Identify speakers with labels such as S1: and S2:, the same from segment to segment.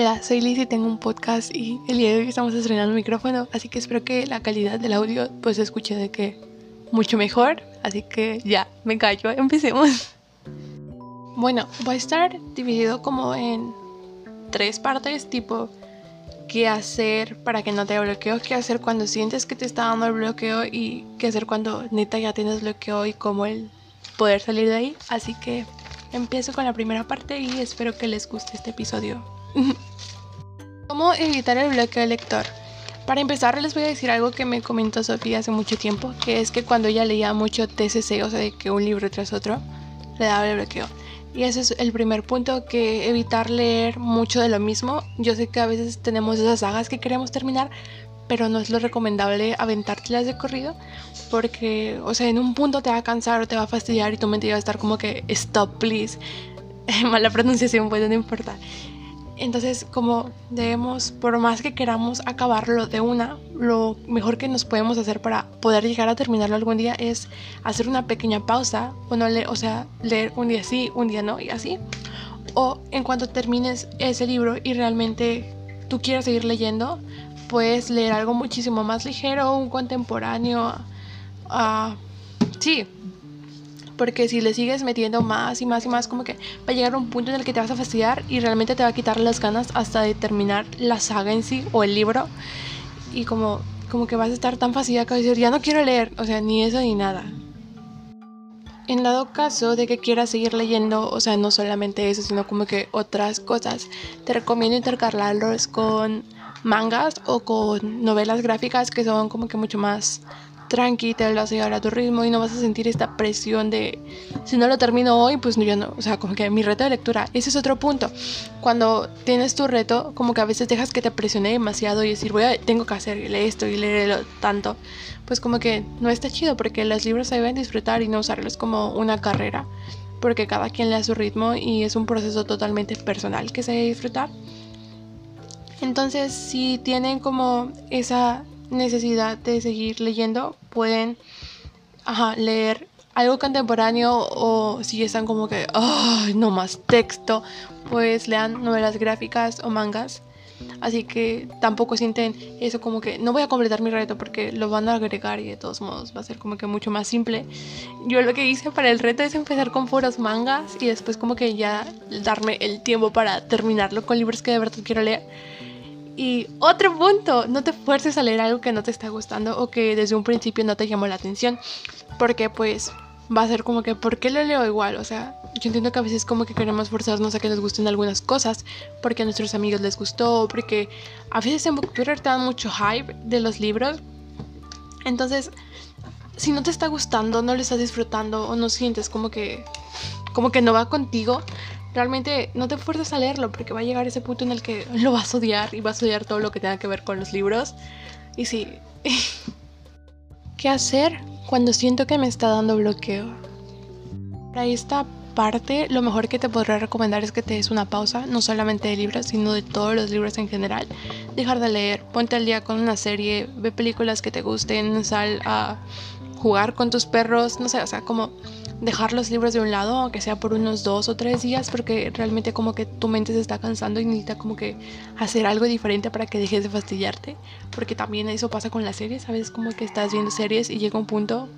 S1: Hola, soy Liz y tengo un podcast y el día de hoy estamos estrenando un micrófono, así que espero que la calidad del audio pues escuche de que mucho mejor, así que ya, me callo, empecemos. Bueno, voy a estar dividido como en tres partes, tipo qué hacer para que no te bloqueo, qué hacer cuando sientes que te está dando el bloqueo y qué hacer cuando neta ya tienes bloqueo y cómo el poder salir de ahí, así que empiezo con la primera parte y espero que les guste este episodio. ¿Cómo evitar el bloqueo del lector? Para empezar les voy a decir algo que me comentó Sofía hace mucho tiempo, que es que cuando ella leía mucho TCC, o sea, de que un libro tras otro, le daba el bloqueo. Y ese es el primer punto, que evitar leer mucho de lo mismo. Yo sé que a veces tenemos esas sagas que queremos terminar, pero no es lo recomendable aventártelas de corrido, porque, o sea, en un punto te va a cansar o te va a fastidiar y tu mente va a estar como que, stop, please. Mala pronunciación, pues no importa. Entonces, como debemos, por más que queramos acabarlo de una, lo mejor que nos podemos hacer para poder llegar a terminarlo algún día es hacer una pequeña pausa, o, no o sea, leer un día sí, un día no, y así. O en cuanto termines ese libro y realmente tú quieras seguir leyendo, puedes leer algo muchísimo más ligero, un contemporáneo. Uh, sí, porque si le sigues metiendo más y más y más, como que va a llegar a un punto en el que te vas a fastidiar y realmente te va a quitar las ganas hasta de terminar la saga en sí o el libro. Y como, como que vas a estar tan fastidiada que vas a decir, ya no quiero leer, o sea, ni eso ni nada. En dado caso de que quieras seguir leyendo, o sea, no solamente eso, sino como que otras cosas, te recomiendo intercalarlos con mangas o con novelas gráficas que son como que mucho más tranqui, te vas a llegar a tu ritmo y no vas a sentir esta presión de si no lo termino hoy, pues yo no, o sea, como que mi reto de lectura, ese es otro punto. Cuando tienes tu reto, como que a veces dejas que te presione demasiado y decir, voy a, tengo que hacer esto y leerlo tanto, pues como que no está chido porque los libros se deben disfrutar y no usarlos como una carrera, porque cada quien le da su ritmo y es un proceso totalmente personal que se debe disfrutar. Entonces, si tienen como esa necesidad de seguir leyendo, pueden leer algo contemporáneo o si están como que, no más texto, pues lean novelas gráficas o mangas. Así que tampoco sienten eso como que no voy a completar mi reto porque lo van a agregar y de todos modos va a ser como que mucho más simple. Yo lo que hice para el reto es empezar con puros mangas y después como que ya darme el tiempo para terminarlo con libros que de verdad quiero leer. Y otro punto, no te fuerces a leer algo que no te está gustando o que desde un principio no te llamó la atención, porque pues va a ser como que, ¿por qué lo leo igual? O sea, yo entiendo que a veces como que queremos forzarnos a que nos gusten algunas cosas, porque a nuestros amigos les gustó, porque a veces en Booktwitter te dan mucho hype de los libros. Entonces, si no te está gustando, no lo estás disfrutando o no sientes como que como que no va contigo, realmente no te fuerces a leerlo porque va a llegar ese punto en el que lo vas a odiar y vas a odiar todo lo que tenga que ver con los libros. Y sí, ¿qué hacer cuando siento que me está dando bloqueo? Para esta parte, lo mejor que te podría recomendar es que te des una pausa, no solamente de libros, sino de todos los libros en general. Dejar de leer, ponte al día con una serie, ve películas que te gusten, sal a jugar con tus perros, no sé, o sea, como dejar los libros de un lado, aunque sea por unos dos o tres días, porque realmente como que tu mente se está cansando y necesita como que hacer algo diferente para que dejes de fastidiarte, porque también eso pasa con las series, a veces como que estás viendo series y llega un punto,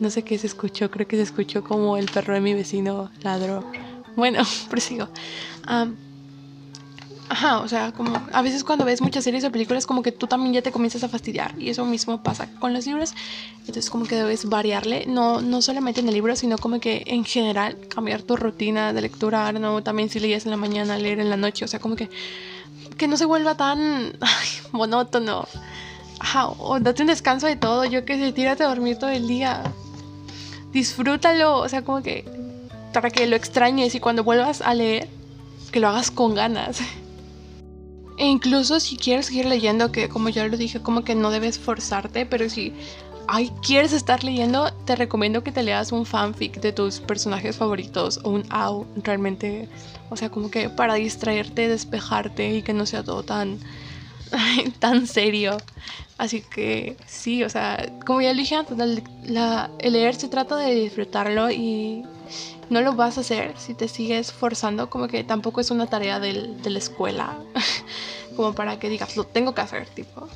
S1: no sé qué se escuchó, creo que se escuchó como el perro de mi vecino ladró. Bueno, prosigo. Um, Ajá, o sea, como a veces cuando ves muchas series o películas como que tú también ya te comienzas a fastidiar y eso mismo pasa con los libros. Entonces como que debes variarle, no, no solamente en el libro, sino como que en general cambiar tu rutina de lectura, no también si leías en la mañana, leer en la noche, o sea, como que que no se vuelva tan monótono. Ajá, o date un descanso de todo, yo que sé, tírate a dormir todo el día. Disfrútalo, o sea, como que para que lo extrañes y cuando vuelvas a leer, que lo hagas con ganas. E incluso si quieres seguir leyendo, que como ya lo dije, como que no debes forzarte, pero si ay, quieres estar leyendo, te recomiendo que te leas un fanfic de tus personajes favoritos o un AU, realmente, o sea, como que para distraerte, despejarte y que no sea todo tan, tan serio. Así que sí, o sea, como ya lo dije antes, la, el leer se trata de disfrutarlo y no lo vas a hacer si te sigues forzando, como que tampoco es una tarea del, de la escuela, como para que digas, lo tengo que hacer, tipo.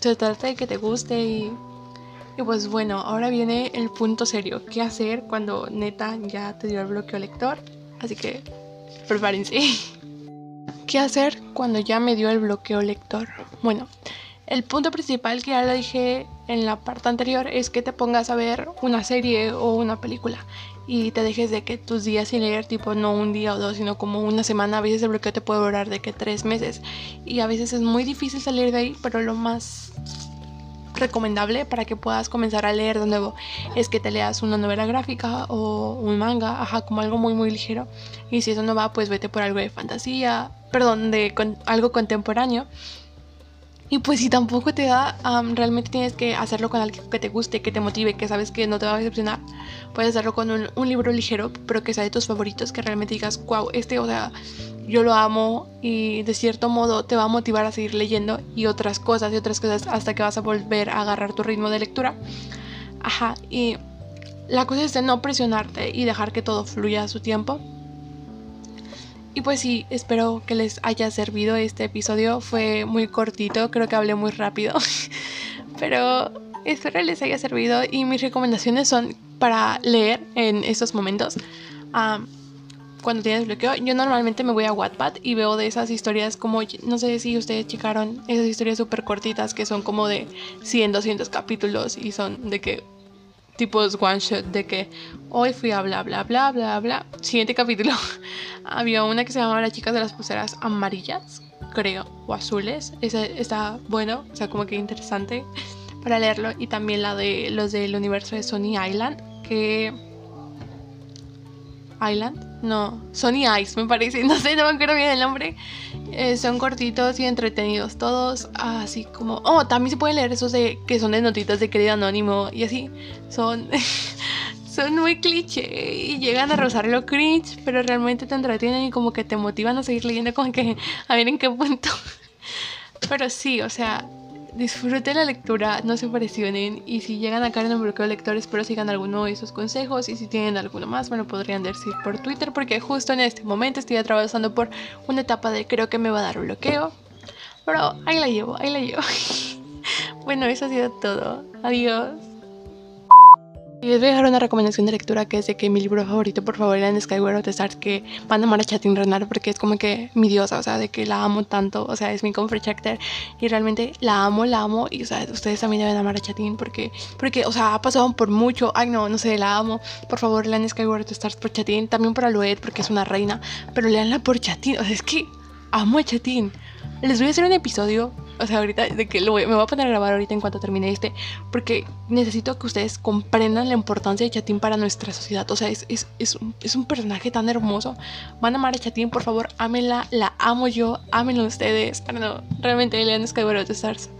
S1: Se trata de que te guste y, y pues bueno, ahora viene el punto serio, ¿qué hacer cuando neta ya te dio el bloqueo lector? Así que prepárense. ¿Qué hacer cuando ya me dio el bloqueo lector? Bueno, el punto principal que ya lo dije en la parte anterior es que te pongas a ver una serie o una película y te dejes de que tus días sin leer, tipo no un día o dos, sino como una semana, a veces el bloqueo te puede durar de que tres meses. Y a veces es muy difícil salir de ahí, pero lo más recomendable para que puedas comenzar a leer de nuevo es que te leas una novela gráfica o un manga, ajá, como algo muy muy ligero. Y si eso no va, pues vete por algo de fantasía, perdón, de algo contemporáneo y pues si tampoco te da, realmente tienes que hacerlo con algo que te guste, que te motive, que sabes que no te va a decepcionar. Puedes hacerlo con un, libro ligero, pero que sea de tus favoritos, que realmente digas, wow, este, o sea, yo lo amo y de cierto modo te va a motivar a seguir leyendo y otras cosas y otras cosas hasta que vas a volver a agarrar tu ritmo de lectura. Ajá, y la cosa es de no presionarte y dejar que todo fluya a su tiempo y pues sí, espero que les haya servido este episodio. Fue muy cortito, creo que hablé muy rápido. Pero espero les haya servido y mis recomendaciones son para leer en estos momentos. cuando tienes bloqueo, yo normalmente me voy a Wattpad y veo de esas historias como, no sé si ustedes checaron, esas historias súper cortitas que son como de 100, 200 capítulos y son de que tipos one shot de que hoy fui a bla bla bla bla bla. Siguiente capítulo. Había una que se llamaba Las chicas de las pulseras amarillas, creo, o azules. Ese está bueno, o sea, como que interesante para leerlo. Y también la de los del universo de Sony Island, que. Island, no, Sony Ice me parece, no sé, no me acuerdo bien el nombre. Eh, son cortitos y entretenidos todos, así como... Oh, también se pueden leer esos que son de notitas de querido anónimo y así. Son... son muy cliché y llegan a rozar lo cringe, pero realmente te entretienen y como que te motivan a seguir leyendo como que a ver en qué punto. Pero sí, o sea, disfruten la lectura, no se presionen y si llegan a caer en un bloqueo de lectores, espero sigan alguno de esos consejos y si tienen alguno más me lo podrían decir por Twitter porque justo en este momento estoy atravesando por una etapa de creo que me va a dar bloqueo, pero ahí la llevo, ahí la llevo. bueno, eso ha sido todo. Adiós. Y les voy a dejar una recomendación de lectura que es de que mi libro favorito, por favor, era en Skyward of the Stars, que van a amar a Chatin Renard porque es como que mi diosa, o sea, de que la amo tanto, o sea, es mi comfort character y realmente la amo, la amo y, o sea, ustedes también deben amar a Chatin porque, porque, o sea, ha pasado por mucho, ay no, no sé, la amo, por favor, lean Skyward of the Stars por Chatin, también por Aloed porque es una reina, pero leanla por Chatin, o sea, es que amo a Chatin. Les voy a hacer un episodio o sea, ahorita de que lo me voy a poner a grabar ahorita en cuanto termine este, porque necesito que ustedes comprendan la importancia de Chatín para nuestra sociedad. O sea, es, es, es, un, es un personaje tan hermoso. Van a amar a Chatín, por favor, ámenla, la amo yo, ámenlo ustedes. Pero no, realmente lean Skyward of the Stars.